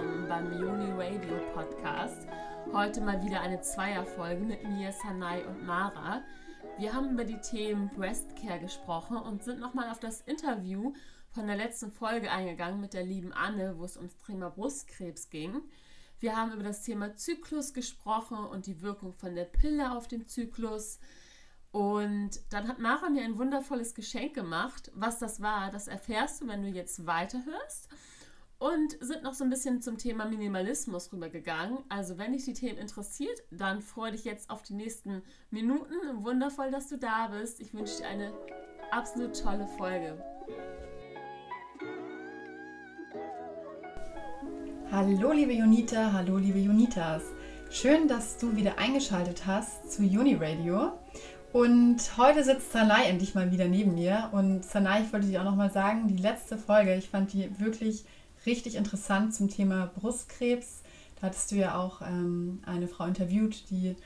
willkommen beim Uni Radio Podcast. Heute mal wieder eine Zweierfolge mit mir, Sanai und Mara. Wir haben über die Themen Breast Care gesprochen und sind nochmal auf das Interview von der letzten Folge eingegangen mit der lieben Anne, wo es ums Thema Brustkrebs ging. Wir haben über das Thema Zyklus gesprochen und die Wirkung von der Pille auf den Zyklus. Und dann hat Mara mir ein wundervolles Geschenk gemacht. Was das war, das erfährst du, wenn du jetzt weiterhörst. Und sind noch so ein bisschen zum Thema Minimalismus rübergegangen. Also, wenn dich die Themen interessiert, dann freue dich jetzt auf die nächsten Minuten. Wundervoll, dass du da bist. Ich wünsche dir eine absolut tolle Folge. Hallo, liebe Junita, hallo, liebe Junitas. Schön, dass du wieder eingeschaltet hast zu Uni Radio. Und heute sitzt Sanai endlich mal wieder neben mir. Und Sanai, ich wollte dir auch nochmal sagen, die letzte Folge, ich fand die wirklich richtig interessant zum Thema Brustkrebs. Da hattest du ja auch ähm, eine Frau interviewt, die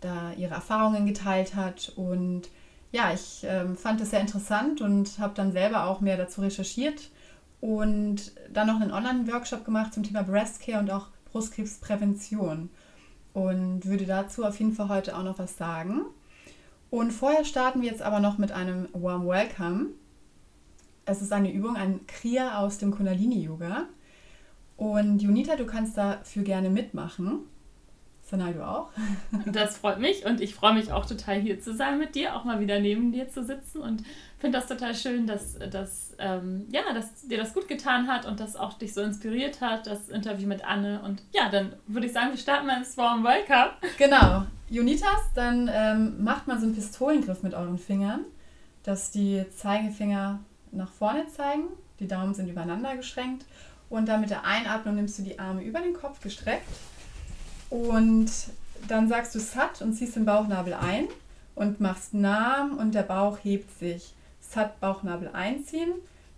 da ihre Erfahrungen geteilt hat. Und ja, ich ähm, fand das sehr interessant und habe dann selber auch mehr dazu recherchiert und dann noch einen Online-Workshop gemacht zum Thema Breast Care und auch Brustkrebsprävention. Und würde dazu auf jeden Fall heute auch noch was sagen. Und vorher starten wir jetzt aber noch mit einem Warm Welcome. Es ist eine Übung, ein Kriya aus dem Kundalini-Yoga. Und Junita, du kannst dafür gerne mitmachen. Sanai, du auch? Das freut mich und ich freue mich auch total hier zu sein mit dir, auch mal wieder neben dir zu sitzen und finde das total schön, dass, dass, ähm, ja, dass dir das gut getan hat und das auch dich so inspiriert hat, das Interview mit Anne. Und ja, dann würde ich sagen, wir starten mal ins Warm Welcome. Genau. Unitas, dann ähm, macht man so einen Pistolengriff mit euren Fingern, dass die Zeigefinger nach vorne zeigen, die Daumen sind übereinander geschränkt und dann mit der Einatmung nimmst du die Arme über den Kopf gestreckt und dann sagst du Sat und ziehst den Bauchnabel ein und machst Nam und der Bauch hebt sich. Sat, Bauchnabel einziehen.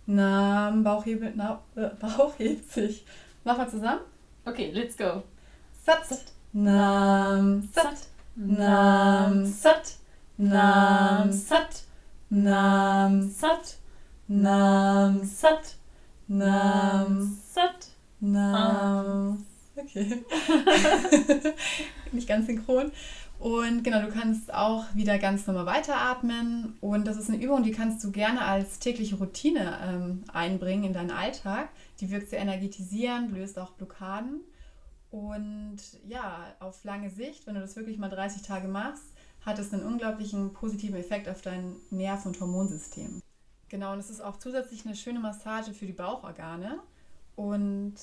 Nam, Bauch, hebel, na, äh, Bauch hebt sich. Machen wir zusammen? Okay, let's go. Sat, Sat. Nam, Sat, Nam, Sat, Nam, Sat, Nam, Sat, Nam, Sat, Nam, Sat, Nam. Okay. Nicht ganz synchron. Und genau, du kannst auch wieder ganz normal weiteratmen. Und das ist eine Übung, die kannst du gerne als tägliche Routine ähm, einbringen in deinen Alltag. Die wirkt sehr energetisierend, löst auch Blockaden. Und ja, auf lange Sicht, wenn du das wirklich mal 30 Tage machst, hat es einen unglaublichen positiven Effekt auf dein Nerv- und Hormonsystem. Genau, und es ist auch zusätzlich eine schöne Massage für die Bauchorgane. Und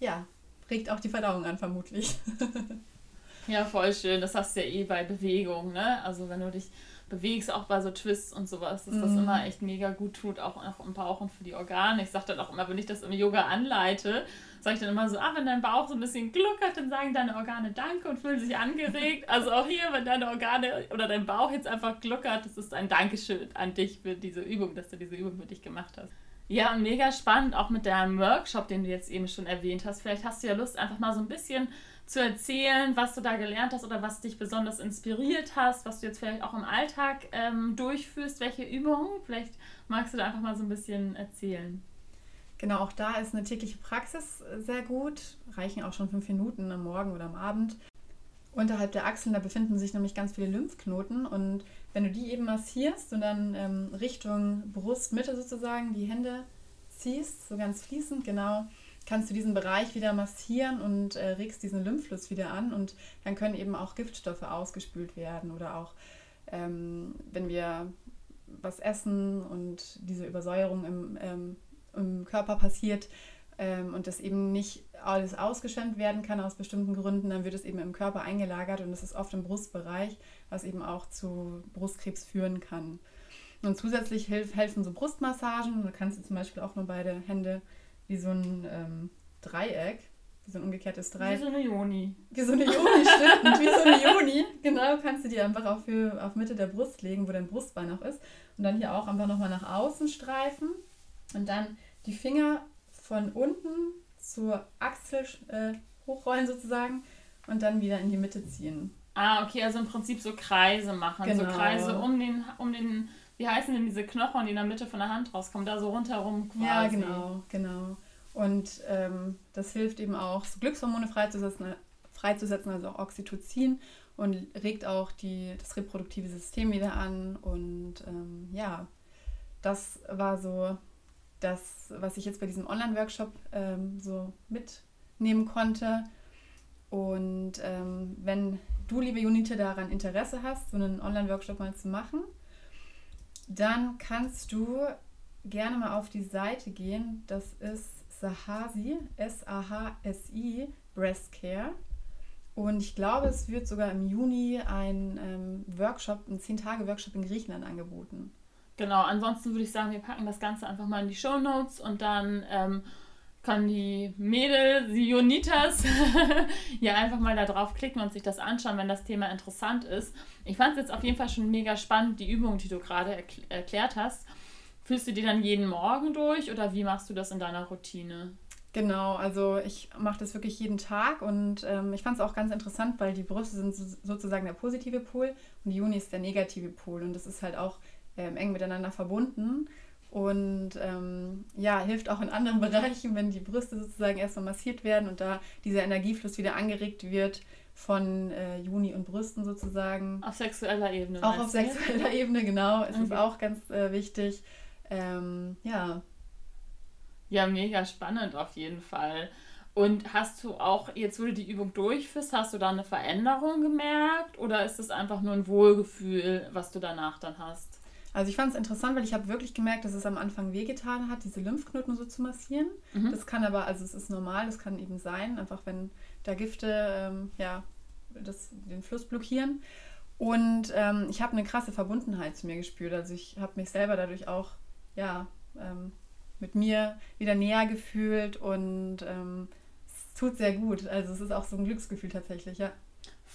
ja, regt auch die Verdauung an, vermutlich. Ja, voll schön. Das hast du ja eh bei Bewegung, ne? Also wenn du dich bewegst, auch bei so Twists und sowas, dass mm. das mhm. immer echt mega gut tut, auch, auch im Bauch und für die Organe. Ich sage dann auch immer, wenn ich das im Yoga anleite, sage ich dann immer so, ah, wenn dein Bauch so ein bisschen gluckert, dann sagen deine Organe Danke und fühlen sich angeregt. Also auch hier, wenn deine Organe oder dein Bauch jetzt einfach gluckert, das ist ein Dankeschön an dich für diese Übung, dass du diese Übung für dich gemacht hast. Ja, und mega spannend, auch mit deinem Workshop, den du jetzt eben schon erwähnt hast. Vielleicht hast du ja Lust, einfach mal so ein bisschen zu erzählen, was du da gelernt hast oder was dich besonders inspiriert hast, was du jetzt vielleicht auch im Alltag ähm, durchführst, welche Übungen. Vielleicht magst du da einfach mal so ein bisschen erzählen. Genau, auch da ist eine tägliche Praxis sehr gut. Reichen auch schon fünf Minuten am Morgen oder am Abend. Unterhalb der Achseln, da befinden sich nämlich ganz viele Lymphknoten und wenn du die eben massierst und dann ähm, Richtung Brustmitte sozusagen die Hände ziehst, so ganz fließend, genau, kannst du diesen Bereich wieder massieren und äh, regst diesen Lymphfluss wieder an und dann können eben auch Giftstoffe ausgespült werden oder auch ähm, wenn wir was essen und diese Übersäuerung im, ähm, im Körper passiert ähm, und das eben nicht alles ausgeschwemmt werden kann aus bestimmten Gründen, dann wird es eben im Körper eingelagert und das ist oft im Brustbereich, was eben auch zu Brustkrebs führen kann. Und zusätzlich helfen so Brustmassagen, da kannst du zum Beispiel auch nur beide Hände wie so ein ähm, Dreieck, wie so ein umgekehrtes Dreieck. Wie so eine Joni. Wie so eine Joni, stimmt. wie so eine Joni. Genau, kannst du die einfach für, auf Mitte der Brust legen, wo dein Brustbein noch ist. Und dann hier auch einfach nochmal nach außen streifen. Und dann die Finger von unten zur Achsel äh, hochrollen sozusagen und dann wieder in die Mitte ziehen. Ah, okay, also im Prinzip so Kreise machen. Genau. So Kreise um den, um den wie heißen denn diese Knochen, die in der Mitte von der Hand rauskommen, da so rundherum quasi. Ja, genau, genau. Und ähm, das hilft eben auch, so Glückshormone freizusetzen, freizusetzen, also auch Oxytocin und regt auch die, das reproduktive System wieder an. Und ähm, ja, das war so das, was ich jetzt bei diesem Online-Workshop ähm, so mitnehmen konnte. Und ähm, wenn du, liebe Junite, daran Interesse hast, so einen Online-Workshop mal zu machen, dann kannst du gerne mal auf die Seite gehen. Das ist Sahasi, S-A-H-S-I, Breast Care. Und ich glaube, es wird sogar im Juni ein ähm, Workshop, ein 10-Tage-Workshop in Griechenland angeboten. Genau, ansonsten würde ich sagen, wir packen das Ganze einfach mal in die Show Notes und dann ähm, können die Mädels, die Jonitas, ja einfach mal da drauf klicken und sich das anschauen, wenn das Thema interessant ist. Ich fand es jetzt auf jeden Fall schon mega spannend, die Übung, die du gerade erkl erklärt hast. Fühlst du die dann jeden Morgen durch oder wie machst du das in deiner Routine? Genau, also ich mache das wirklich jeden Tag und ähm, ich fand es auch ganz interessant, weil die Brüste sind so, sozusagen der positive Pol und die Juni ist der negative Pol und das ist halt auch ähm, eng miteinander verbunden und ähm, ja, hilft auch in anderen Bereichen, wenn die Brüste sozusagen erstmal massiert werden und da dieser Energiefluss wieder angeregt wird von äh, Juni und Brüsten sozusagen. Auf sexueller Ebene. Auch auf sexueller Ebene, genau. Es okay. ist auch ganz äh, wichtig. Ähm, ja. Ja, mega spannend auf jeden Fall. Und hast du auch, jetzt wo du die Übung durchführst, hast du da eine Veränderung gemerkt oder ist es einfach nur ein Wohlgefühl, was du danach dann hast? Also ich fand es interessant, weil ich habe wirklich gemerkt, dass es am Anfang wehgetan hat, diese Lymphknoten so zu massieren. Mhm. Das kann aber, also es ist normal, das kann eben sein, einfach wenn da Gifte ähm, ja, das, den Fluss blockieren. Und ähm, ich habe eine krasse Verbundenheit zu mir gespürt. Also ich habe mich selber dadurch auch ja, ähm, mit mir wieder näher gefühlt und ähm, es tut sehr gut. Also es ist auch so ein Glücksgefühl tatsächlich, ja.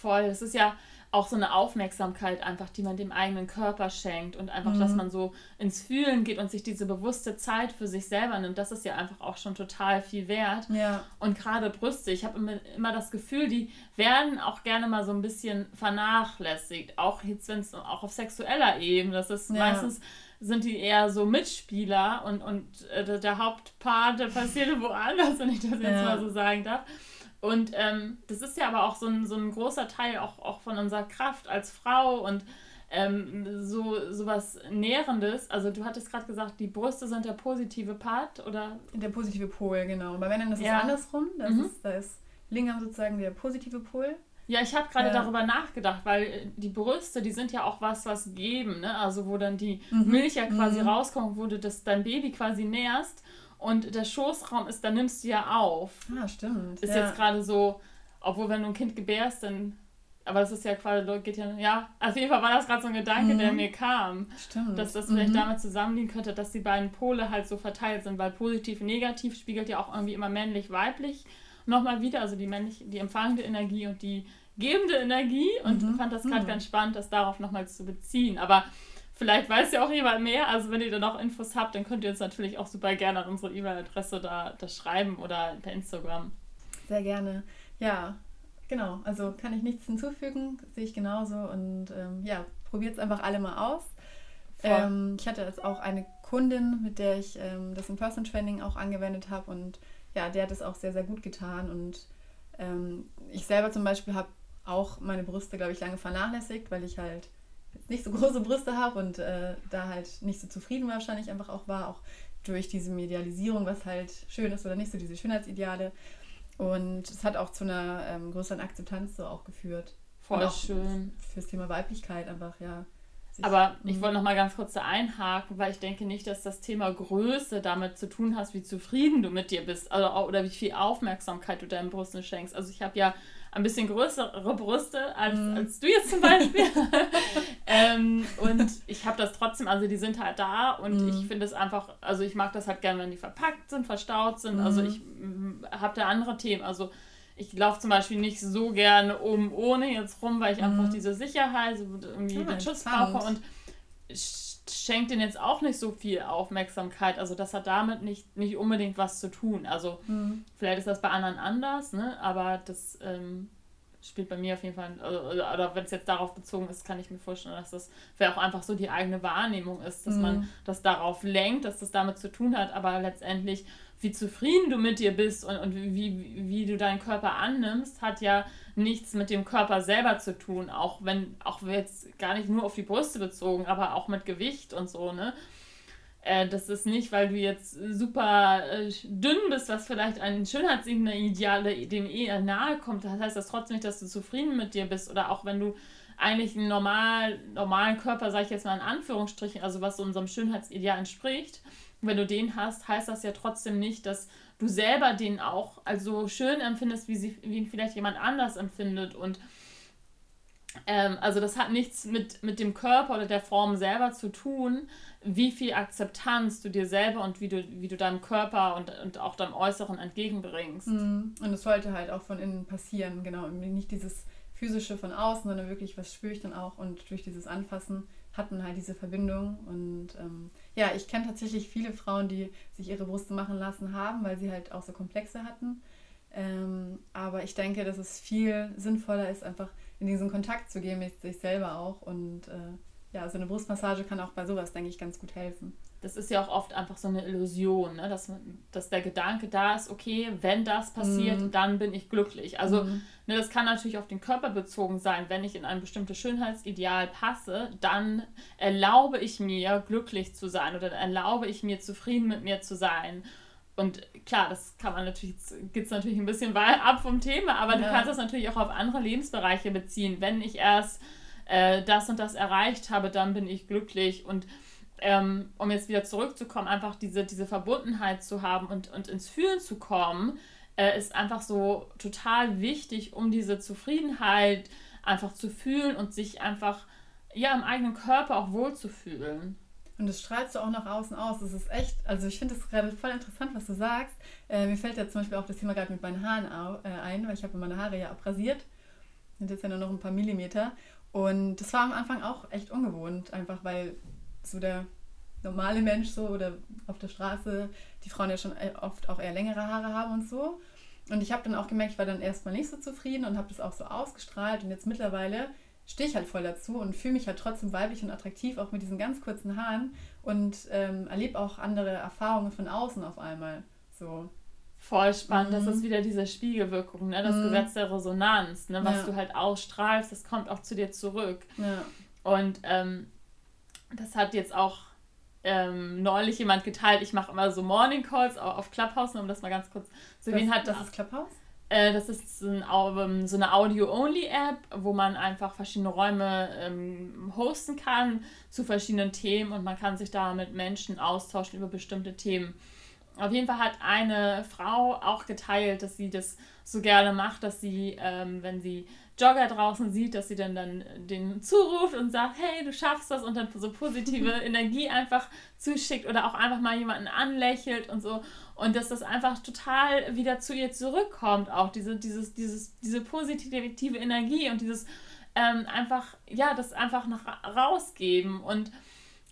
Voll. Es ist ja, auch so eine Aufmerksamkeit einfach, die man dem eigenen Körper schenkt und einfach, mhm. dass man so ins Fühlen geht und sich diese bewusste Zeit für sich selber nimmt, das ist ja einfach auch schon total viel wert. Ja. Und gerade Brüste, ich habe immer, immer das Gefühl, die werden auch gerne mal so ein bisschen vernachlässigt, auch jetzt, wenn es auch auf sexueller Ebene, das ist ja. meistens sind die eher so Mitspieler und, und äh, der Hauptpart, der passiert woanders, wenn ich das jetzt ja. mal so sagen darf. Und ähm, das ist ja aber auch so ein, so ein großer Teil auch, auch von unserer Kraft als Frau und ähm, so, was Nährendes. Also du hattest gerade gesagt, die Brüste sind der positive Part, oder? Der positive Pol, genau. Bei Männern ist ja. es andersrum. Das mhm. ist, da ist Lingam sozusagen der positive Pol. Ja, ich habe gerade ja. darüber nachgedacht, weil die Brüste, die sind ja auch was, was geben, ne? Also wo dann die mhm. Milch ja quasi mhm. rauskommt, wo du das dein Baby quasi nährst und der Schoßraum ist, da nimmst du ja auf. Ah, stimmt. Ist ja. jetzt gerade so, obwohl wenn du ein Kind gebärst, dann aber das ist ja quasi, geht ja, ja, auf jeden Fall war das gerade so ein Gedanke, mhm. der mir kam. Stimmt. Dass das vielleicht mhm. damit zusammenliegen könnte, dass die beiden Pole halt so verteilt sind, weil positiv und negativ spiegelt ja auch irgendwie immer männlich-weiblich nochmal wieder, also die männlich, die empfangende Energie und die gebende Energie und mhm. fand das gerade mhm. ganz spannend, das darauf nochmal zu beziehen. Aber Vielleicht weiß ja auch jemand mehr. Also wenn ihr da noch Infos habt, dann könnt ihr uns natürlich auch super gerne an unsere E-Mail-Adresse da, da schreiben oder per Instagram. Sehr gerne. Ja, genau. Also kann ich nichts hinzufügen, sehe ich genauso. Und ähm, ja, probiert es einfach alle mal aus. Ähm, ich hatte jetzt auch eine Kundin, mit der ich ähm, das In-Person-Training auch angewendet habe. Und ja, der hat es auch sehr, sehr gut getan. Und ähm, ich selber zum Beispiel habe auch meine Brüste, glaube ich, lange vernachlässigt, weil ich halt nicht so große Brüste habe und äh, da halt nicht so zufrieden wahrscheinlich einfach auch war, auch durch diese Medialisierung, was halt schön ist oder nicht, so diese Schönheitsideale. Und es hat auch zu einer ähm, größeren Akzeptanz so auch geführt. Voll auch schön. Fürs Thema Weiblichkeit einfach, ja. Aber ich wollte noch mal ganz kurz da einhaken, weil ich denke nicht, dass das Thema Größe damit zu tun hat, wie zufrieden du mit dir bist also, oder wie viel Aufmerksamkeit du deinen Brüsten schenkst. Also ich habe ja ein bisschen größere Brüste als, mm. als du jetzt zum Beispiel. ähm, und ich habe das trotzdem, also die sind halt da und mm. ich finde es einfach, also ich mag das halt gerne, wenn die verpackt sind, verstaut sind. Mm. Also mhm. ich mm, habe da andere Themen. Also ich laufe zum Beispiel nicht so gerne um ohne jetzt rum, weil ich einfach mhm. diese Sicherheit, irgendwie ja, den Schutz brauche und schenkt den jetzt auch nicht so viel Aufmerksamkeit. Also das hat damit nicht, nicht unbedingt was zu tun. Also mhm. vielleicht ist das bei anderen anders, ne? aber das ähm, spielt bei mir auf jeden Fall, oder, oder wenn es jetzt darauf bezogen ist, kann ich mir vorstellen, dass das vielleicht auch einfach so die eigene Wahrnehmung ist, dass mhm. man das darauf lenkt, dass das damit zu tun hat, aber letztendlich, wie zufrieden du mit dir bist und, und wie, wie, wie du deinen Körper annimmst, hat ja nichts mit dem Körper selber zu tun, auch wenn, auch jetzt gar nicht nur auf die Brüste bezogen, aber auch mit Gewicht und so, ne? Äh, das ist nicht, weil du jetzt super äh, dünn bist, was vielleicht ein Schönheitsideal dem eher nahe kommt. Das heißt das trotzdem nicht, dass du zufrieden mit dir bist. Oder auch wenn du eigentlich einen normal, normalen Körper, sage ich jetzt mal in Anführungsstrichen, also was so unserem Schönheitsideal entspricht, wenn du den hast, heißt das ja trotzdem nicht, dass du selber den auch also schön empfindest, wie, sie, wie ihn vielleicht jemand anders empfindet. Und ähm, also das hat nichts mit, mit dem Körper oder der Form selber zu tun, wie viel Akzeptanz du dir selber und wie du, wie du deinem Körper und, und auch deinem Äußeren entgegenbringst. Mhm. Und es sollte halt auch von innen passieren, genau. Nicht dieses physische von außen, sondern wirklich, was spüre ich dann auch und durch dieses Anfassen hat man halt diese Verbindung. Und ähm, ja, ich kenne tatsächlich viele Frauen, die sich ihre Brüste machen lassen haben, weil sie halt auch so Komplexe hatten. Ähm, aber ich denke, dass es viel sinnvoller ist, einfach in diesen Kontakt zu gehen mit sich selber auch und äh, ja, so eine Brustmassage kann auch bei sowas, denke ich, ganz gut helfen. Das ist ja auch oft einfach so eine Illusion, ne? dass, dass der Gedanke da ist, okay, wenn das passiert, mm. dann bin ich glücklich. Also mm. ne, das kann natürlich auf den Körper bezogen sein. Wenn ich in ein bestimmtes Schönheitsideal passe, dann erlaube ich mir, glücklich zu sein oder erlaube ich mir, zufrieden mit mir zu sein. Und klar, das kann man natürlich, geht es natürlich ein bisschen weit ab vom Thema, aber ja. du kannst das natürlich auch auf andere Lebensbereiche beziehen. Wenn ich erst äh, das und das erreicht habe, dann bin ich glücklich. Und ähm, um jetzt wieder zurückzukommen, einfach diese, diese Verbundenheit zu haben und, und ins Fühlen zu kommen, äh, ist einfach so total wichtig, um diese Zufriedenheit einfach zu fühlen und sich einfach ja im eigenen Körper auch wohlzufühlen. Und das strahlst du auch nach außen aus. Das ist echt, also ich finde es gerade voll interessant, was du sagst. Äh, mir fällt ja zum Beispiel auch das Thema gerade mit meinen Haaren äh, ein, weil ich habe meine Haare ja abrasiert. Sind jetzt ja nur noch ein paar Millimeter. Und das war am Anfang auch echt ungewohnt, einfach weil so der normale Mensch so oder auf der Straße die Frauen ja schon e-, oft auch eher längere Haare haben und so. Und ich habe dann auch gemerkt, ich war dann erstmal nicht so zufrieden und habe das auch so ausgestrahlt. Und jetzt mittlerweile stehe ich halt voll dazu und fühle mich halt trotzdem weiblich und attraktiv, auch mit diesen ganz kurzen Haaren und ähm, erlebe auch andere Erfahrungen von außen auf einmal. So. Voll spannend, mhm. das ist wieder diese Spiegelwirkung, ne? das mhm. Gesetz der Resonanz, ne? was ja. du halt ausstrahlst, das kommt auch zu dir zurück. Ja. Und ähm, das hat jetzt auch ähm, neulich jemand geteilt. Ich mache immer so Morning Calls auf Clubhouse, um das mal ganz kurz zu erwähnen. Das, das ist Clubhouse? Äh, das ist so, ein, so eine Audio-Only-App, wo man einfach verschiedene Räume ähm, hosten kann zu verschiedenen Themen und man kann sich da mit Menschen austauschen über bestimmte Themen. Auf jeden Fall hat eine Frau auch geteilt, dass sie das so gerne macht, dass sie, ähm, wenn sie Jogger draußen sieht, dass sie dann, dann den zuruft und sagt, hey, du schaffst das und dann so positive Energie einfach zuschickt oder auch einfach mal jemanden anlächelt und so. Und dass das einfach total wieder zu ihr zurückkommt, auch diese, dieses, dieses, diese positive Energie und dieses ähm, einfach, ja, das einfach nach rausgeben und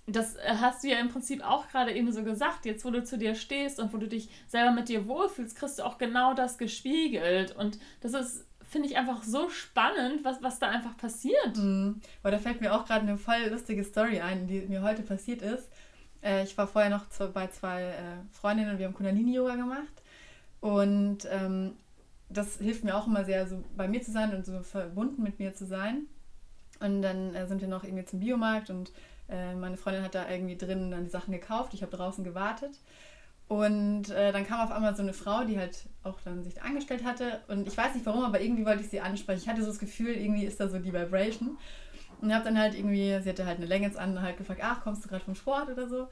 das äh, hast du ja im Prinzip auch gerade eben so gesagt. Jetzt, wo du zu dir stehst und wo du dich selber mit dir wohlfühlst, kriegst du auch genau das gespiegelt. Und das ist, finde ich, einfach so spannend, was, was da einfach passiert. Mhm. Aber da fällt mir auch gerade eine voll lustige Story ein, die mir heute passiert ist. Äh, ich war vorher noch zu, bei zwei äh, Freundinnen und wir haben Kundalini-Yoga gemacht. Und ähm, das hilft mir auch immer sehr, so bei mir zu sein und so verbunden mit mir zu sein. Und dann äh, sind wir noch irgendwie zum Biomarkt und äh, meine Freundin hat da irgendwie drin dann die Sachen gekauft. Ich habe draußen gewartet. Und äh, dann kam auf einmal so eine Frau, die halt auch dann sich angestellt hatte. Und ich weiß nicht warum, aber irgendwie wollte ich sie ansprechen. Ich hatte so das Gefühl, irgendwie ist da so die Vibration. Und habe dann halt irgendwie, sie hatte halt eine Leggings an, halt gefragt, ach, kommst du gerade vom Sport oder so?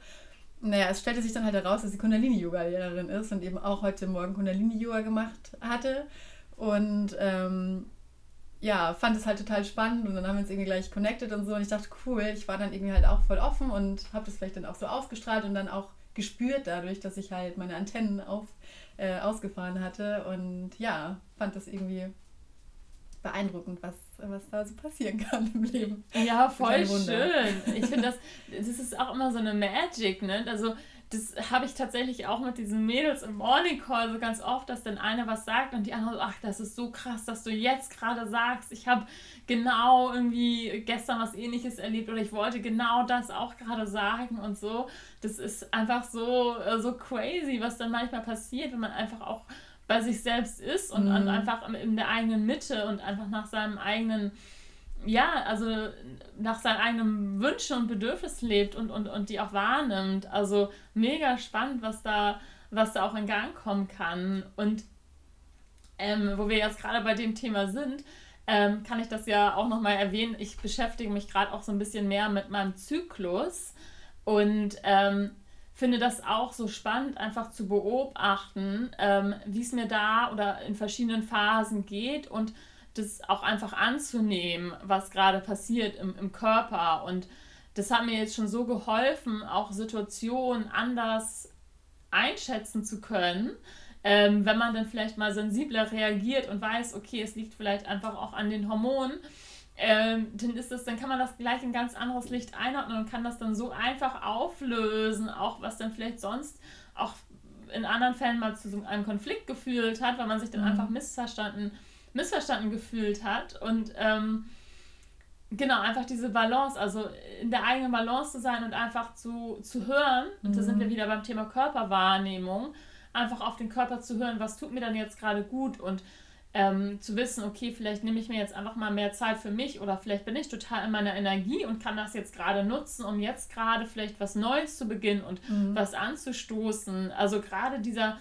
Naja, es stellte sich dann halt heraus, dass sie Kundalini-Yoga-Lehrerin ist und eben auch heute Morgen Kundalini-Yoga gemacht hatte. Und ähm, ja, fand es halt total spannend und dann haben wir uns irgendwie gleich connected und so und ich dachte, cool, ich war dann irgendwie halt auch voll offen und habe das vielleicht dann auch so ausgestrahlt und dann auch gespürt dadurch, dass ich halt meine Antennen auf, äh, ausgefahren hatte und ja, fand das irgendwie beeindruckend, was, was da so passieren kann im Leben. Ja, voll schön. Ich finde das, das ist auch immer so eine Magic, ne? Also das habe ich tatsächlich auch mit diesen Mädels im Morning Call so ganz oft, dass dann eine was sagt und die andere so, ach, das ist so krass, dass du jetzt gerade sagst, ich habe genau irgendwie gestern was ähnliches erlebt oder ich wollte genau das auch gerade sagen und so. Das ist einfach so, äh, so crazy, was dann manchmal passiert, wenn man einfach auch bei sich selbst ist und, mhm. und einfach in der eigenen Mitte und einfach nach seinem eigenen ja, also nach seinen eigenen Wünschen und Bedürfnissen lebt und, und, und die auch wahrnimmt. Also mega spannend, was da, was da auch in Gang kommen kann. Und ähm, wo wir jetzt gerade bei dem Thema sind, ähm, kann ich das ja auch nochmal erwähnen. Ich beschäftige mich gerade auch so ein bisschen mehr mit meinem Zyklus und ähm, finde das auch so spannend, einfach zu beobachten, ähm, wie es mir da oder in verschiedenen Phasen geht und das auch einfach anzunehmen, was gerade passiert im, im Körper. Und das hat mir jetzt schon so geholfen, auch Situationen anders einschätzen zu können. Ähm, wenn man dann vielleicht mal sensibler reagiert und weiß, okay, es liegt vielleicht einfach auch an den Hormonen, ähm, dann ist das, dann kann man das gleich in ganz anderes Licht einordnen und kann das dann so einfach auflösen, auch was dann vielleicht sonst auch in anderen Fällen mal zu so einem Konflikt geführt hat, weil man sich dann mhm. einfach missverstanden hat missverstanden gefühlt hat. Und ähm, genau, einfach diese Balance, also in der eigenen Balance zu sein und einfach zu, zu hören, und mhm. da sind wir mhm. wieder beim Thema Körperwahrnehmung, einfach auf den Körper zu hören, was tut mir dann jetzt gerade gut und ähm, zu wissen, okay, vielleicht nehme ich mir jetzt einfach mal mehr Zeit für mich oder vielleicht bin ich total in meiner Energie und kann das jetzt gerade nutzen, um jetzt gerade vielleicht was Neues zu beginnen und mhm. was anzustoßen. Also gerade dieser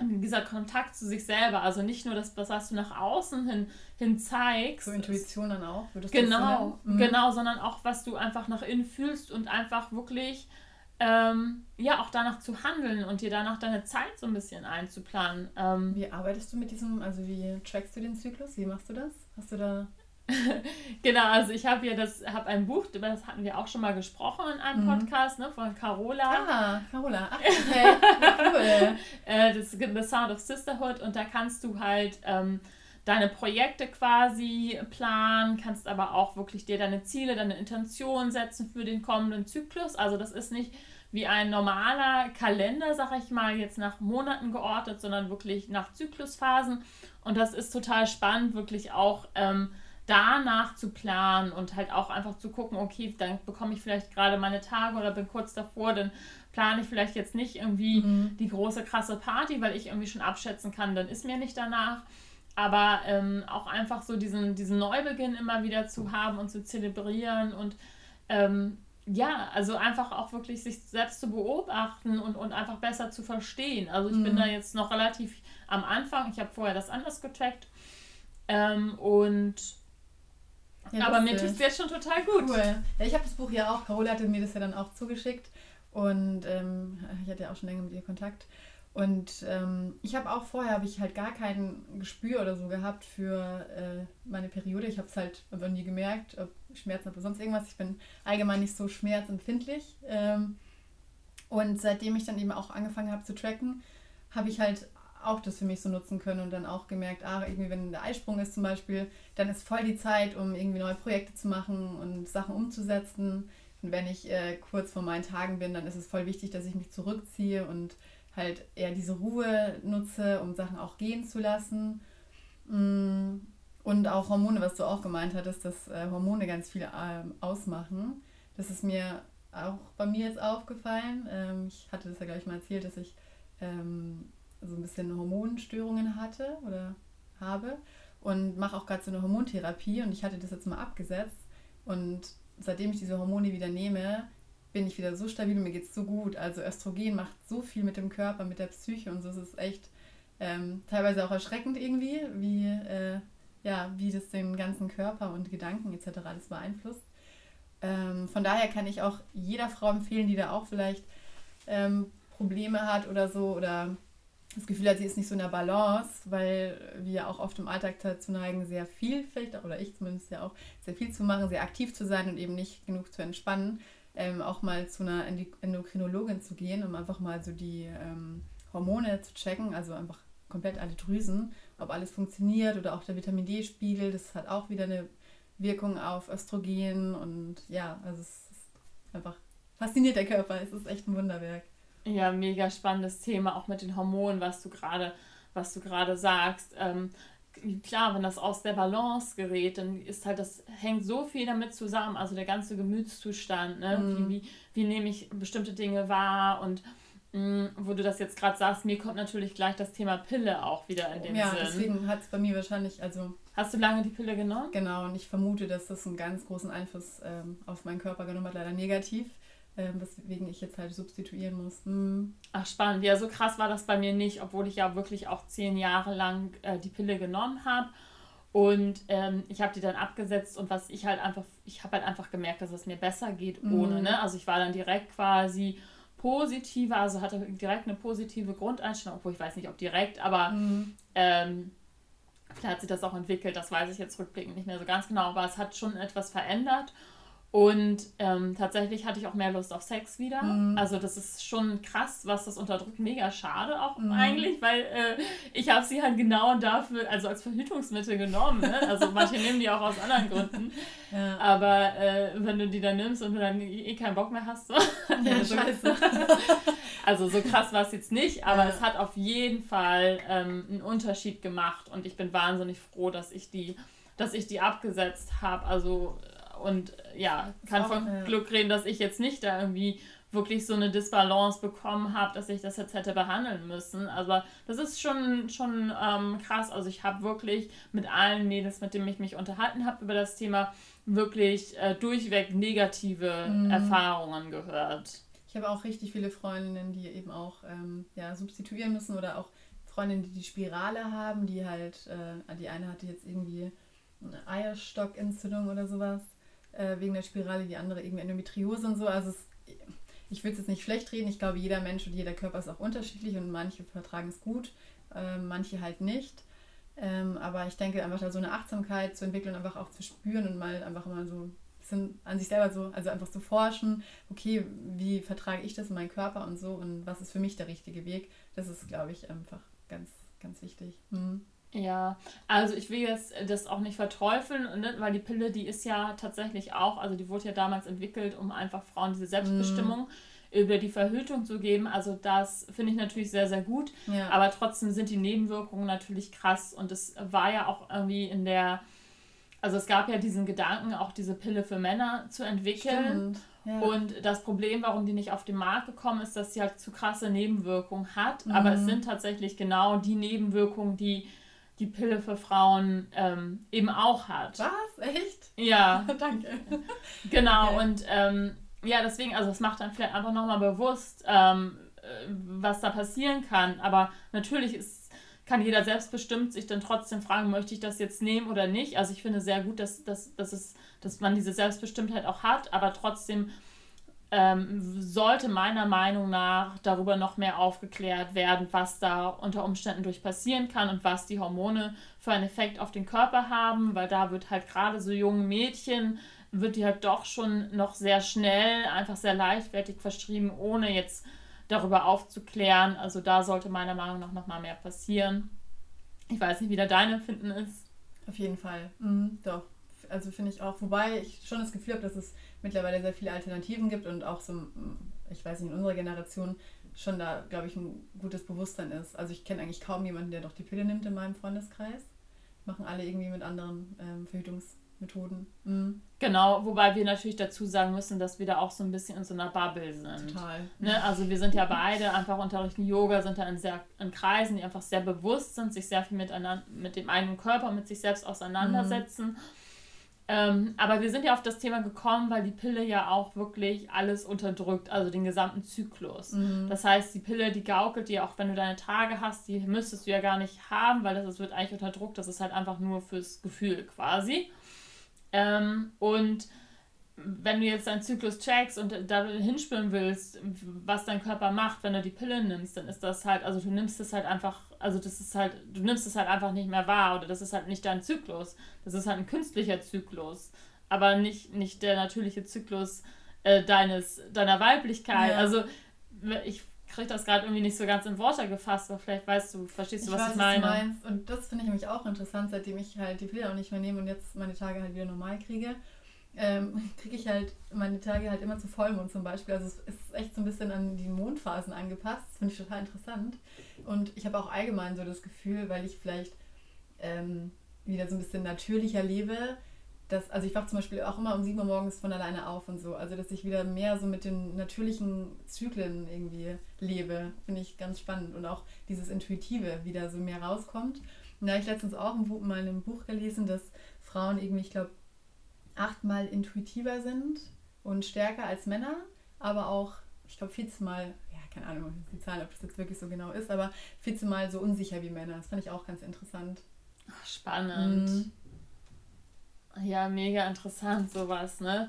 dieser Kontakt zu sich selber, also nicht nur das, was du nach außen hin, hin zeigst. So Intuition dann auch, würdest du Genau, mhm. genau, sondern auch, was du einfach nach innen fühlst und einfach wirklich, ähm, ja, auch danach zu handeln und dir danach deine Zeit so ein bisschen einzuplanen. Ähm, wie arbeitest du mit diesem, also wie trackst du den Zyklus? Wie machst du das? Hast du da genau, also ich habe ja das, habe ein Buch, über das hatten wir auch schon mal gesprochen in einem mhm. Podcast, ne, von Carola. Ah, Carola, ach, okay, cool. äh, das ist The Sound of Sisterhood und da kannst du halt ähm, deine Projekte quasi planen, kannst aber auch wirklich dir deine Ziele, deine Intention setzen für den kommenden Zyklus. Also das ist nicht wie ein normaler Kalender, sag ich mal, jetzt nach Monaten geordnet, sondern wirklich nach Zyklusphasen. Und das ist total spannend, wirklich auch ähm, danach zu planen und halt auch einfach zu gucken, okay, dann bekomme ich vielleicht gerade meine Tage oder bin kurz davor, dann plane ich vielleicht jetzt nicht irgendwie mhm. die große krasse Party, weil ich irgendwie schon abschätzen kann, dann ist mir nicht danach. Aber ähm, auch einfach so diesen, diesen Neubeginn immer wieder zu haben und zu zelebrieren und ähm, ja, also einfach auch wirklich sich selbst zu beobachten und, und einfach besser zu verstehen. Also ich mhm. bin da jetzt noch relativ am Anfang. Ich habe vorher das anders getrackt. Ähm, und ja, aber mir tut es jetzt schon total gut. Cool. Ja, ich habe das Buch ja auch. Carola hatte mir das ja dann auch zugeschickt. Und ähm, ich hatte ja auch schon länger mit ihr Kontakt. Und ähm, ich habe auch vorher habe ich halt gar kein Gespür oder so gehabt für äh, meine Periode. Ich habe es halt einfach nie gemerkt, ob Schmerzen oder sonst irgendwas. Ich bin allgemein nicht so schmerzempfindlich. Ähm, und seitdem ich dann eben auch angefangen habe zu tracken, habe ich halt auch das für mich so nutzen können und dann auch gemerkt, ah, irgendwie, wenn der Eisprung ist zum Beispiel, dann ist voll die Zeit, um irgendwie neue Projekte zu machen und Sachen umzusetzen. Und wenn ich äh, kurz vor meinen Tagen bin, dann ist es voll wichtig, dass ich mich zurückziehe und halt eher diese Ruhe nutze, um Sachen auch gehen zu lassen. Mm, und auch Hormone, was du auch gemeint hattest, dass äh, Hormone ganz viel ähm, ausmachen. Das ist mir auch bei mir jetzt aufgefallen. Ähm, ich hatte das ja gleich mal erzählt, dass ich ähm, so ein bisschen Hormonstörungen hatte oder habe und mache auch gerade so eine Hormontherapie und ich hatte das jetzt mal abgesetzt und seitdem ich diese Hormone wieder nehme, bin ich wieder so stabil und mir geht es so gut. Also Östrogen macht so viel mit dem Körper, mit der Psyche und so. Es ist echt ähm, teilweise auch erschreckend irgendwie, wie, äh, ja, wie das den ganzen Körper und Gedanken etc. alles beeinflusst. Ähm, von daher kann ich auch jeder Frau empfehlen, die da auch vielleicht ähm, Probleme hat oder so oder das Gefühl hat, sie ist nicht so in der Balance, weil wir auch oft im Alltag dazu neigen, sehr viel, vielleicht, oder ich zumindest ja auch, sehr viel zu machen, sehr aktiv zu sein und eben nicht genug zu entspannen, ähm, auch mal zu einer Endokrinologin zu gehen, um einfach mal so die ähm, Hormone zu checken, also einfach komplett alle Drüsen, ob alles funktioniert oder auch der Vitamin D-Spiegel, das hat auch wieder eine Wirkung auf Östrogen und ja, also es ist einfach fasziniert der Körper, es ist echt ein Wunderwerk. Ja, mega spannendes Thema, auch mit den Hormonen, was du gerade, was du gerade sagst. Ähm, klar, wenn das aus der Balance gerät, dann ist halt, das hängt so viel damit zusammen, also der ganze Gemütszustand, ne? Wie, wie, wie nehme ich bestimmte Dinge wahr und mh, mm, wo du das jetzt gerade sagst, mir kommt natürlich gleich das Thema Pille auch wieder in den ja, Sinn. Ja, deswegen hat es bei mir wahrscheinlich, also... Hast du lange die Pille genommen? Genau, und ich vermute, dass das einen ganz großen Einfluss ähm, auf meinen Körper genommen hat, leider negativ ähm, weswegen ich jetzt halt substituieren muss. Hm. Ach, spannend. Ja, so krass war das bei mir nicht, obwohl ich ja wirklich auch zehn Jahre lang äh, die Pille genommen habe. Und ähm, ich habe die dann abgesetzt und was ich halt einfach, ich habe halt einfach gemerkt, dass es mir besser geht mhm. ohne. Ne? Also ich war dann direkt quasi positiver, also hatte direkt eine positive Grundeinstellung, obwohl ich weiß nicht, ob direkt, aber mhm. ähm, vielleicht hat sich das auch entwickelt, das weiß ich jetzt rückblickend nicht mehr so ganz genau, aber es hat schon etwas verändert. Und ähm, tatsächlich hatte ich auch mehr Lust auf Sex wieder. Mhm. Also das ist schon krass, was das unterdrückt. Mega schade auch mhm. eigentlich, weil äh, ich habe sie halt genau dafür, also als Verhütungsmittel genommen. Ne? Also manche nehmen die auch aus anderen Gründen. Ja. Aber äh, wenn du die dann nimmst und du dann eh keinen Bock mehr hast, so, ja, scheiße. also so krass war es jetzt nicht, aber ja. es hat auf jeden Fall ähm, einen Unterschied gemacht und ich bin wahnsinnig froh, dass ich die, dass ich die abgesetzt habe. Also und ja, kann von ja. Glück reden, dass ich jetzt nicht da irgendwie wirklich so eine Disbalance bekommen habe, dass ich das jetzt hätte behandeln müssen. Aber das ist schon, schon ähm, krass. Also ich habe wirklich mit allen Mädels, mit denen ich mich unterhalten habe über das Thema, wirklich äh, durchweg negative mhm. Erfahrungen gehört. Ich habe auch richtig viele Freundinnen, die eben auch ähm, ja, substituieren müssen oder auch Freundinnen, die die Spirale haben, die halt, äh, die eine hatte jetzt irgendwie eine Eierstockentzündung oder sowas äh, wegen der Spirale, die andere irgendwie Endometriose und so. Also es, ich will es jetzt nicht schlecht reden. Ich glaube, jeder Mensch und jeder Körper ist auch unterschiedlich und manche vertragen es gut, äh, manche halt nicht. Ähm, aber ich denke einfach da so eine Achtsamkeit zu entwickeln, einfach auch zu spüren und mal einfach mal so ein bisschen an sich selber so, also einfach zu forschen, okay, wie vertrage ich das in meinen Körper und so und was ist für mich der richtige Weg, das ist, glaube ich, einfach ganz, ganz wichtig. Mhm. Ja, also ich will jetzt das auch nicht verteufeln, ne? weil die Pille, die ist ja tatsächlich auch, also die wurde ja damals entwickelt, um einfach Frauen diese Selbstbestimmung mm. über die Verhütung zu geben. Also das finde ich natürlich sehr, sehr gut. Ja. Aber trotzdem sind die Nebenwirkungen natürlich krass und es war ja auch irgendwie in der, also es gab ja diesen Gedanken, auch diese Pille für Männer zu entwickeln. Ja. Und das Problem, warum die nicht auf den Markt gekommen ist, dass sie halt zu krasse Nebenwirkungen hat. Mhm. Aber es sind tatsächlich genau die Nebenwirkungen, die die Pille für Frauen ähm, eben auch hat. Was? Echt? Ja. Danke. Genau, okay. und ähm, ja, deswegen, also es macht dann vielleicht einfach nochmal bewusst, ähm, äh, was da passieren kann. Aber natürlich ist, kann jeder selbstbestimmt sich dann trotzdem fragen, möchte ich das jetzt nehmen oder nicht. Also ich finde sehr gut, dass, dass, dass, es, dass man diese Selbstbestimmtheit auch hat, aber trotzdem ähm, sollte meiner Meinung nach darüber noch mehr aufgeklärt werden, was da unter Umständen durch passieren kann und was die Hormone für einen Effekt auf den Körper haben, weil da wird halt gerade so jungen Mädchen, wird die halt doch schon noch sehr schnell, einfach sehr leichtfertig verschrieben, ohne jetzt darüber aufzuklären. Also da sollte meiner Meinung nach noch mal mehr passieren. Ich weiß nicht, wie da dein Empfinden ist. Auf jeden Fall, mhm, doch. Also finde ich auch, wobei ich schon das Gefühl habe, dass es mittlerweile sehr viele Alternativen gibt und auch so, ich weiß nicht, in unserer Generation schon da, glaube ich, ein gutes Bewusstsein ist. Also ich kenne eigentlich kaum jemanden, der doch die Pille nimmt in meinem Freundeskreis. Machen alle irgendwie mit anderen ähm, Verhütungsmethoden. Mhm. Genau, wobei wir natürlich dazu sagen müssen, dass wir da auch so ein bisschen in so einer Bubble sind. Total. Ne? Also wir sind ja beide einfach unterrichten Yoga, sind da in, sehr, in Kreisen, die einfach sehr bewusst sind, sich sehr viel miteinander, mit dem eigenen Körper, mit sich selbst auseinandersetzen. Mhm ähm, aber wir sind ja auf das Thema gekommen, weil die Pille ja auch wirklich alles unterdrückt, also den gesamten Zyklus. Mhm. Das heißt, die Pille, die gaukelt dir auch, wenn du deine Tage hast, die müsstest du ja gar nicht haben, weil das, das wird eigentlich unterdrückt. Das ist halt einfach nur fürs Gefühl quasi. Ähm, und wenn du jetzt deinen Zyklus checkst und da hinspüren willst, was dein Körper macht, wenn du die Pille nimmst, dann ist das halt, also du nimmst es halt einfach, also das ist halt, du nimmst es halt einfach nicht mehr wahr oder das ist halt nicht dein Zyklus. Das ist halt ein künstlicher Zyklus, aber nicht, nicht der natürliche Zyklus äh, deines, deiner Weiblichkeit. Ja. Also ich kriege das gerade irgendwie nicht so ganz in Worte gefasst, aber vielleicht weißt du, verstehst du, ich was weiß, ich meine. Was du meinst. Und das finde ich nämlich auch interessant, seitdem ich halt die Pille auch nicht mehr nehme und jetzt meine Tage halt wieder normal kriege ähm, kriege ich halt meine Tage halt immer zu Vollmond zum Beispiel. Also es ist echt so ein bisschen an die Mondphasen angepasst. Das finde ich total interessant. Und ich habe auch allgemein so das Gefühl, weil ich vielleicht ähm, wieder so ein bisschen natürlicher lebe, dass, also ich wache zum Beispiel auch immer um 7 Uhr morgens von alleine auf und so. Also dass ich wieder mehr so mit den natürlichen Zyklen irgendwie lebe, finde ich ganz spannend. Und auch dieses Intuitive wieder so mehr rauskommt. Und da habe ich letztens auch mal in einem Buch gelesen, dass Frauen irgendwie, ich glaube, achtmal intuitiver sind und stärker als Männer, aber auch, ich glaube, viermal, ja, keine Ahnung, die Zahlen, ob das jetzt wirklich so genau ist, aber viermal so unsicher wie Männer. Das fand ich auch ganz interessant. Spannend. Mhm. Ja, mega interessant sowas, ne?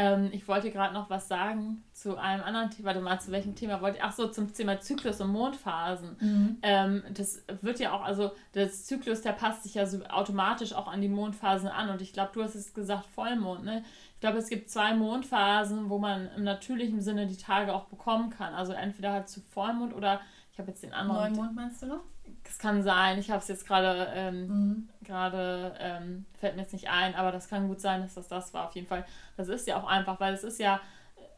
Ähm, ich wollte gerade noch was sagen zu einem anderen Thema. Warte mal, zu welchem Thema wollte ich? Ach so, zum Thema Zyklus und Mondphasen. Mhm. Ähm, das wird ja auch, also der Zyklus, der passt sich ja so automatisch auch an die Mondphasen an. Und ich glaube, du hast es gesagt, Vollmond, ne? Ich glaube, es gibt zwei Mondphasen, wo man im natürlichen Sinne die Tage auch bekommen kann. Also entweder halt zu Vollmond oder ich habe jetzt den anderen. Neumond meinst du noch? Das kann sein. Ich habe es jetzt gerade, ähm, mhm. gerade ähm, fällt mir jetzt nicht ein, aber das kann gut sein, dass das das war. Auf jeden Fall. Das ist ja auch einfach, weil es ist ja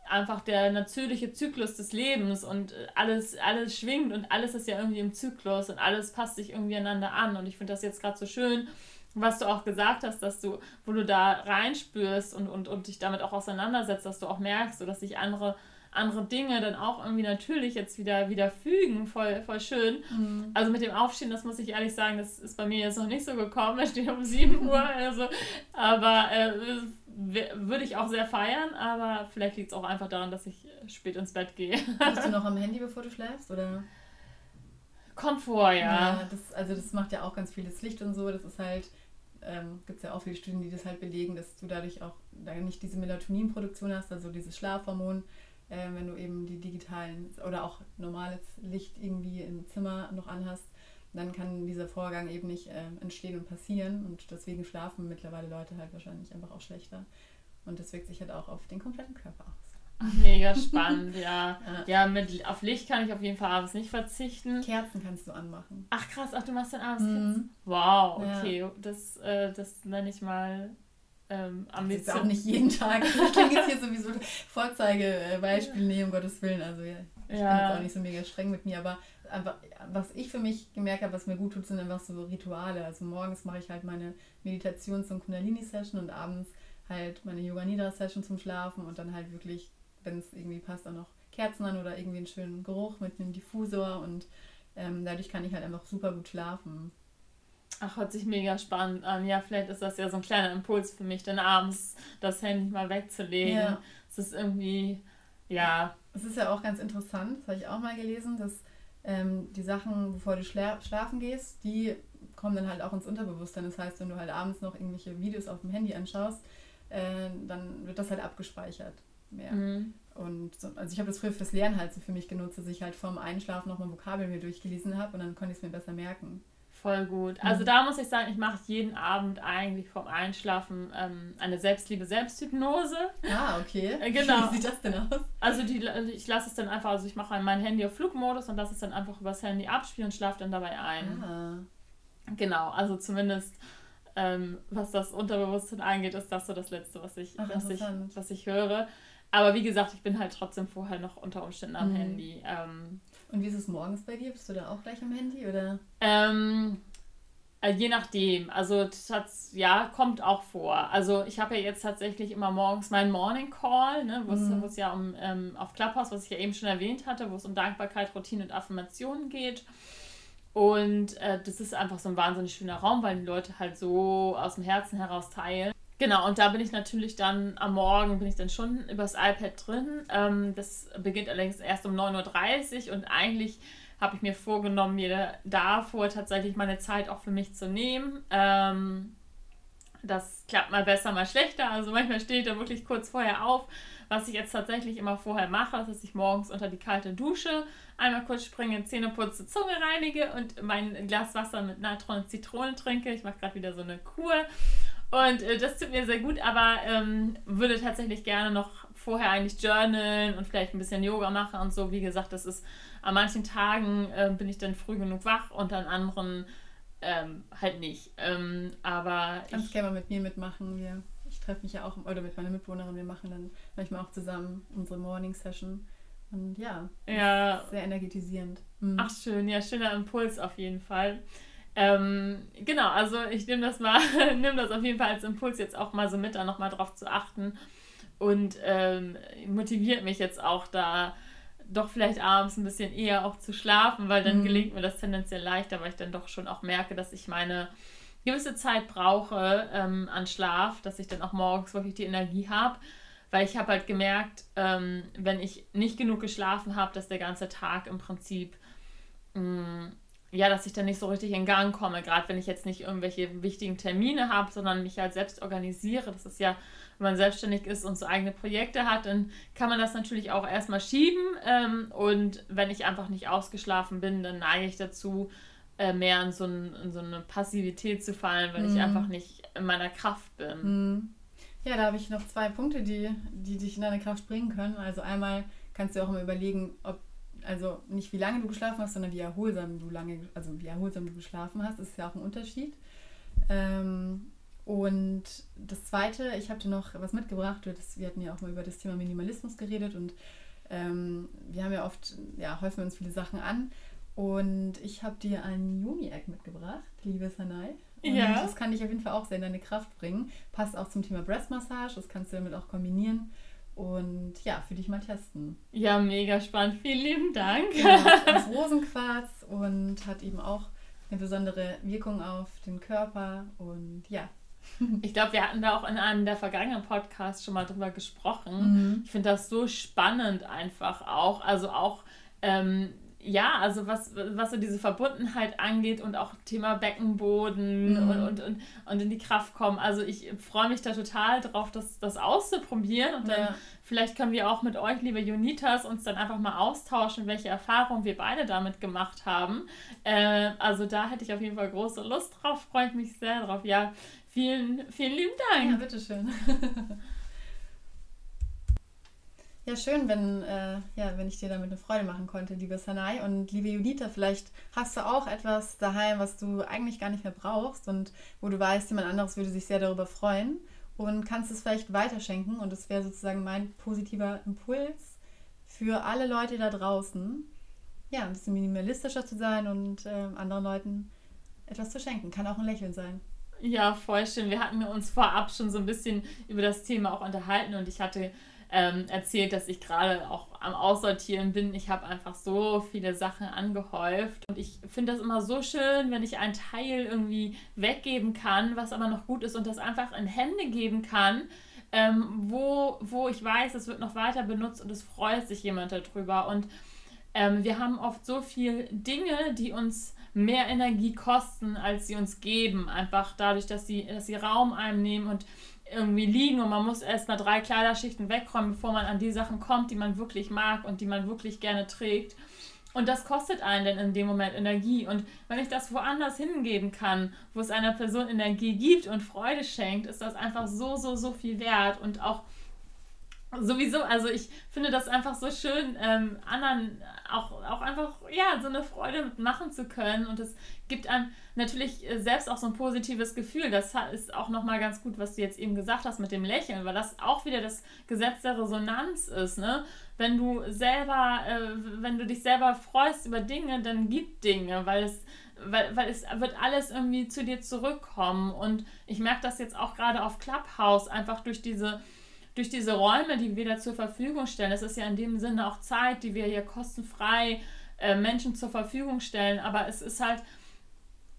einfach der natürliche Zyklus des Lebens und alles, alles schwingt und alles ist ja irgendwie im Zyklus und alles passt sich irgendwie einander an. Und ich finde das jetzt gerade so schön, was du auch gesagt hast, dass du, wo du da reinspürst und, und, und dich damit auch auseinandersetzt, dass du auch merkst, so dass sich andere andere Dinge dann auch irgendwie natürlich jetzt wieder, wieder fügen. Voll, voll schön. Mhm. Also mit dem Aufstehen, das muss ich ehrlich sagen, das ist bei mir jetzt noch nicht so gekommen. Es steht um 7 Uhr. Also, aber äh, würde ich auch sehr feiern, aber vielleicht liegt es auch einfach daran, dass ich spät ins Bett gehe. Bist du noch am Handy, bevor du schläfst? Oder? Kommt vor, ja. ja das, also das macht ja auch ganz vieles Licht und so. Das ist halt, ähm, gibt es ja auch viele Studien, die das halt belegen, dass du dadurch auch nicht diese Melatoninproduktion hast, also dieses Schlafhormon, äh, wenn du eben die digitalen oder auch normales Licht irgendwie im Zimmer noch anhast, dann kann dieser Vorgang eben nicht äh, entstehen und passieren und deswegen schlafen mittlerweile Leute halt wahrscheinlich einfach auch schlechter und das wirkt sich halt auch auf den kompletten Körper aus. Mega spannend, ja. ja. Ja, mit, auf Licht kann ich auf jeden Fall abends nicht verzichten. Kerzen kannst du anmachen. Ach krass, ach du machst dann abends mhm. Kerzen? Wow, okay. Ja. Das, äh, das nenne ich mal ähm. Das ist auch nicht jeden Tag. Ich kann jetzt hier sowieso Vorzeigebeispiel nehmen, um Gottes Willen. Also ja, ich ja. bin jetzt auch nicht so mega streng mit mir, aber einfach, was ich für mich gemerkt habe, was mir gut tut, sind einfach so Rituale. Also morgens mache ich halt meine Meditations- und Kundalini-Session und abends halt meine Yoga-Nidra-Session zum Schlafen und dann halt wirklich, wenn es irgendwie passt, dann noch Kerzen an oder irgendwie einen schönen Geruch mit einem Diffusor und ähm, dadurch kann ich halt einfach super gut schlafen. Ach, hört sich mega spannend an. Ja, vielleicht ist das ja so ein kleiner Impuls für mich, dann abends das Handy mal wegzulegen. Ja. Es ist irgendwie, ja. Es ist ja auch ganz interessant, das habe ich auch mal gelesen, dass ähm, die Sachen, bevor du schla schlafen gehst, die kommen dann halt auch ins Unterbewusstsein. Das heißt, wenn du halt abends noch irgendwelche Videos auf dem Handy anschaust, äh, dann wird das halt abgespeichert. Mehr. Mhm. Und so, also ich habe das früher fürs Lernen halt so für mich genutzt, dass ich halt vorm Einschlafen nochmal Vokabeln mir durchgelesen habe und dann konnte ich es mir besser merken. Voll gut. Also mhm. da muss ich sagen, ich mache jeden Abend eigentlich vorm Einschlafen ähm, eine Selbstliebe-Selbsthypnose. Ah, okay. Äh, genau. Wie sieht das denn aus? Also die, ich lasse es dann einfach, also ich mache mein Handy auf Flugmodus und lasse es dann einfach übers Handy abspielen und schlafe dann dabei ein. Ah. Genau, also zumindest ähm, was das Unterbewusstsein angeht, ist das so das Letzte, was ich, Ach, was ich, was ich höre. Aber wie gesagt, ich bin halt trotzdem vorher noch unter Umständen am mhm. Handy. Ähm, und wie ist es morgens bei dir? Bist du da auch gleich am Handy oder? Ähm, äh, je nachdem. Also das, ja, kommt auch vor. Also ich habe ja jetzt tatsächlich immer morgens meinen Morning Call, ne, wo mhm. es ja um ähm, auf Clubhouse, was ich ja eben schon erwähnt hatte, wo es um Dankbarkeit, Routine und Affirmationen geht. Und äh, das ist einfach so ein wahnsinnig schöner Raum, weil die Leute halt so aus dem Herzen heraus teilen. Genau, und da bin ich natürlich dann am Morgen, bin ich dann schon übers iPad drin. Ähm, das beginnt allerdings erst um 9.30 Uhr und eigentlich habe ich mir vorgenommen, mir davor tatsächlich meine Zeit auch für mich zu nehmen. Ähm, das klappt mal besser, mal schlechter. Also manchmal stehe ich da wirklich kurz vorher auf. Was ich jetzt tatsächlich immer vorher mache, ist, dass ich morgens unter die kalte Dusche einmal kurz springe, Zähne putze, Zunge reinige und mein Glas Wasser mit Natron und Zitronen trinke. Ich mache gerade wieder so eine Kur und äh, das tut mir sehr gut, aber ähm, würde tatsächlich gerne noch vorher eigentlich journalen und vielleicht ein bisschen Yoga machen und so. Wie gesagt, das ist an manchen Tagen äh, bin ich dann früh genug wach und an anderen ähm, halt nicht. Ähm, aber kannst gerne mal mit mir mitmachen. Wir, ich treffe mich ja auch, oder mit meiner Mitbewohnerin, wir machen dann manchmal auch zusammen unsere Morning Session. Und ja, ja. sehr energetisierend. Mhm. Ach schön, ja, schöner Impuls auf jeden Fall. Ähm, genau, also ich nehme das mal, nehme das auf jeden Fall als Impuls jetzt auch mal so mit, da nochmal drauf zu achten und ähm, motiviert mich jetzt auch da doch vielleicht abends ein bisschen eher auch zu schlafen, weil dann mhm. gelingt mir das tendenziell leichter, weil ich dann doch schon auch merke, dass ich meine gewisse Zeit brauche ähm, an Schlaf, dass ich dann auch morgens wirklich die Energie habe. Weil ich habe halt gemerkt, ähm, wenn ich nicht genug geschlafen habe, dass der ganze Tag im Prinzip, mh, mm, ja, dass ich dann nicht so richtig in Gang komme. Gerade wenn ich jetzt nicht irgendwelche wichtigen Termine habe, sondern mich halt selbst organisiere. Das ist ja wenn man selbstständig ist und so eigene Projekte hat, dann kann man das natürlich auch erstmal schieben. Ähm, und wenn ich einfach nicht ausgeschlafen bin, dann neige ich dazu, äh, mehr in so, ein, in so, eine Passivität zu fallen, weil mhm. ich einfach nicht in meiner Kraft bin. Mhm. Ja, da habe ich noch zwei Punkte, die, die dich in deine Kraft bringen können. Also einmal kannst du auch immer überlegen, ob also nicht wie lange du geschlafen hast, sondern wie erholsam du lange, also wie erholsam du geschlafen hast, ist ja auch ein Unterschied. Ähm, und das Zweite, ich habe dir noch was mitgebracht. wir hatten ja auch mal über das Thema Minimalismus geredet und ähm, wir haben ja oft, ja, häufen uns viele Sachen an. Und ich habe dir ein Yumi-Egg mitgebracht, liebe Sanai. Und ja. das kann dich auf jeden Fall auch sehr in deine Kraft bringen. Passt auch zum Thema Breastmassage, das kannst du damit auch kombinieren. Und ja, für dich mal testen. Ja, mega spannend. Vielen lieben Dank. Ja, das Rosenquarz und hat eben auch eine besondere Wirkung auf den Körper. Und ja, ich glaube, wir hatten da auch in einem der vergangenen Podcasts schon mal drüber gesprochen. Mhm. Ich finde das so spannend einfach auch. Also auch, ähm, ja, also was, was so diese Verbundenheit angeht und auch Thema Beckenboden mhm. und, und, und, und in die Kraft kommen. Also ich freue mich da total drauf, das, das auszuprobieren. Und dann ja. vielleicht können wir auch mit euch, liebe Junitas, uns dann einfach mal austauschen, welche Erfahrungen wir beide damit gemacht haben. Äh, also da hätte ich auf jeden Fall große Lust drauf, freue ich mich sehr drauf. Ja, Vielen, vielen lieben Dank. Ja, bitteschön. ja, schön, wenn, äh, ja, wenn ich dir damit eine Freude machen konnte, liebe Sanai. Und liebe Judita, vielleicht hast du auch etwas daheim, was du eigentlich gar nicht mehr brauchst und wo du weißt, jemand anderes würde sich sehr darüber freuen und kannst es vielleicht weiterschenken. Und das wäre sozusagen mein positiver Impuls für alle Leute da draußen. Ja, ein bisschen minimalistischer zu sein und äh, anderen Leuten etwas zu schenken. Kann auch ein Lächeln sein. Ja, voll schön. Wir hatten uns vorab schon so ein bisschen über das Thema auch unterhalten und ich hatte ähm, erzählt, dass ich gerade auch am Aussortieren bin. Ich habe einfach so viele Sachen angehäuft und ich finde das immer so schön, wenn ich einen Teil irgendwie weggeben kann, was aber noch gut ist und das einfach in Hände geben kann. Ähm, wo, wo ich weiß, es wird noch weiter benutzt und es freut sich jemand darüber. Und ähm, wir haben oft so viele Dinge, die uns mehr Energie kosten, als sie uns geben. Einfach dadurch, dass sie, dass sie Raum einnehmen und irgendwie liegen und man muss erst mal drei Kleiderschichten wegräumen, bevor man an die Sachen kommt, die man wirklich mag und die man wirklich gerne trägt. Und das kostet einen dann in dem Moment Energie. Und wenn ich das woanders hingeben kann, wo es einer Person Energie gibt und Freude schenkt, ist das einfach so, so, so viel wert. Und auch sowieso, also ich finde das einfach so schön, ähm, anderen auch, auch einfach, ja, so eine Freude machen zu können. Und es gibt einem natürlich äh, selbst auch so ein positives Gefühl. Das ist auch nochmal ganz gut, was du jetzt eben gesagt hast mit dem Lächeln, weil das auch wieder das Gesetz der Resonanz ist, ne? Wenn du selber, äh, wenn du dich selber freust über Dinge, dann gib Dinge, weil es weil, weil es wird alles irgendwie zu dir zurückkommen. Und ich merke das jetzt auch gerade auf Clubhouse, einfach durch diese durch diese Räume, die wir da zur Verfügung stellen, das ist ja in dem Sinne auch Zeit, die wir hier kostenfrei äh, Menschen zur Verfügung stellen, aber es ist halt,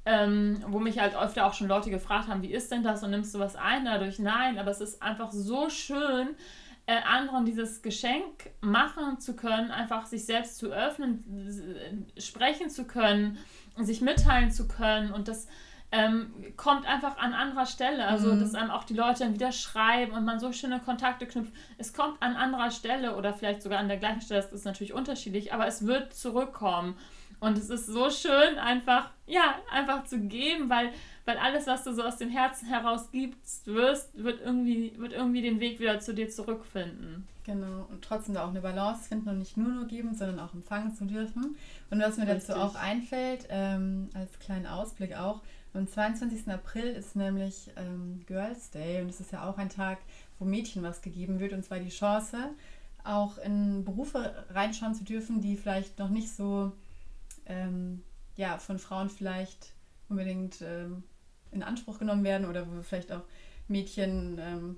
ähm, wo mich halt öfter auch schon Leute gefragt haben, wie ist denn das? Und nimmst du was ein dadurch? Nein, aber es ist einfach so schön, äh, anderen dieses Geschenk machen zu können, einfach sich selbst zu öffnen, sprechen zu können, sich mitteilen zu können. Und das ähm, kommt einfach an anderer Stelle. Also, mhm. dass einem auch die Leute dann wieder schreiben und man so schöne Kontakte knüpft. Es kommt an anderer Stelle oder vielleicht sogar an der gleichen Stelle, das ist natürlich unterschiedlich, aber es wird zurückkommen. Und es ist so schön, einfach, ja, einfach zu geben, weil, weil alles, was du so aus dem Herzen heraus gibst, wirst, wird irgendwie, wird irgendwie den Weg wieder zu dir zurückfinden. Genau, und trotzdem da auch eine Balance finden und nicht nur nur geben, sondern auch empfangen zu dürfen. Und was mir Richtig. dazu auch einfällt, ähm, als kleinen Ausblick auch, Am 22. April ist nämlich ähm, Girls Day und es ist ja auch ein Tag, wo Mädchen was gegeben wird und zwar die Chance, auch in Berufe reinschauen zu dürfen, die vielleicht noch nicht so ähm, ja, von Frauen vielleicht unbedingt ähm, in Anspruch genommen werden oder wo vielleicht auch Mädchen ähm,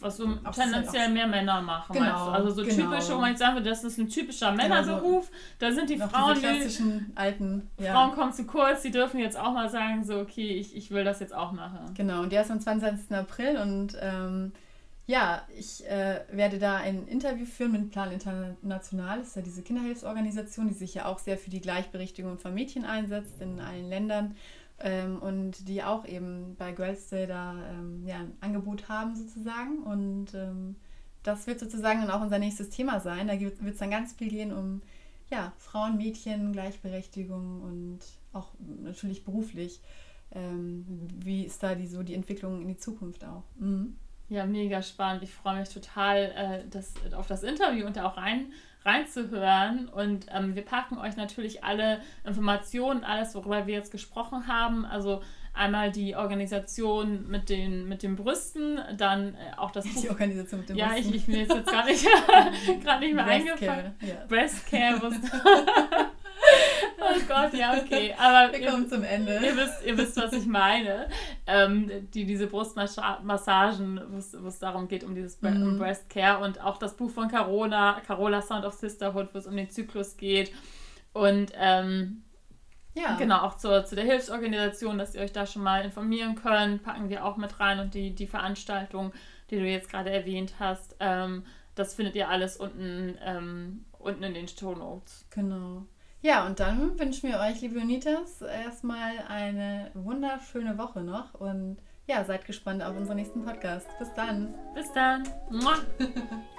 was so tendenziell mehr Männer machen. Genau, also so genau. typische, wo man jetzt sagen würde, das ist ein typischer genau, Männerberuf. da sind die Frauen, die klassischen alten ja. Frauen kommen zu kurz, die dürfen jetzt auch mal sagen, so okay, ich, ich will das jetzt auch machen. Genau, und der ist am 22. April und ähm, ja, ich äh, werde da ein Interview führen mit Plan International. Das ist ja diese Kinderhilfsorganisation, die sich ja auch sehr für die Gleichberechtigung von Mädchen einsetzt in allen Ländern ähm, und die auch eben bei Girls Day da ähm, ja, ein Angebot haben sozusagen. Und ähm, das wird sozusagen dann auch unser nächstes Thema sein. Da wird es dann ganz viel gehen um ja, Frauen, Mädchen, Gleichberechtigung und auch natürlich beruflich. Ähm, wie ist da die, so die Entwicklung in die Zukunft auch? Mhm. Ja, mega spannend. Ich freue mich total äh, das, auf das Interview und da auch rein, reinzuhören. Und ähm, wir packen euch natürlich alle Informationen, alles, worüber wir jetzt gesprochen haben. Also einmal die Organisation mit den, mit den Brüsten, dann äh, auch das Die Organisation mit den ja, Brüsten. Ja, ich, ich bin jetzt, jetzt gerade nicht, nicht mehr Breast eingefallen. Care, ja. Breast Care. Oh Gott, ja, okay. Aber Wir kommen ihr, zum Ende. Ihr wisst, ihr wisst, was ich meine. Ähm, die, diese Brustmassagen, wo es darum geht, um dieses mhm. Breast Care und auch das Buch von Carola, Carola Sound of Sisterhood, wo es um den Zyklus geht. Und ähm, ja. genau, auch zur, zu der Hilfsorganisation, dass ihr euch da schon mal informieren könnt, packen wir auch mit rein und die, die Veranstaltung, die du jetzt gerade erwähnt hast, ähm, das findet ihr alles unten, ähm, unten in den Show Notes. Genau. Ja, und dann wünschen wir euch, liebe Unitas, erstmal eine wunderschöne Woche noch und ja, seid gespannt auf unseren nächsten Podcast. Bis dann. Bis dann.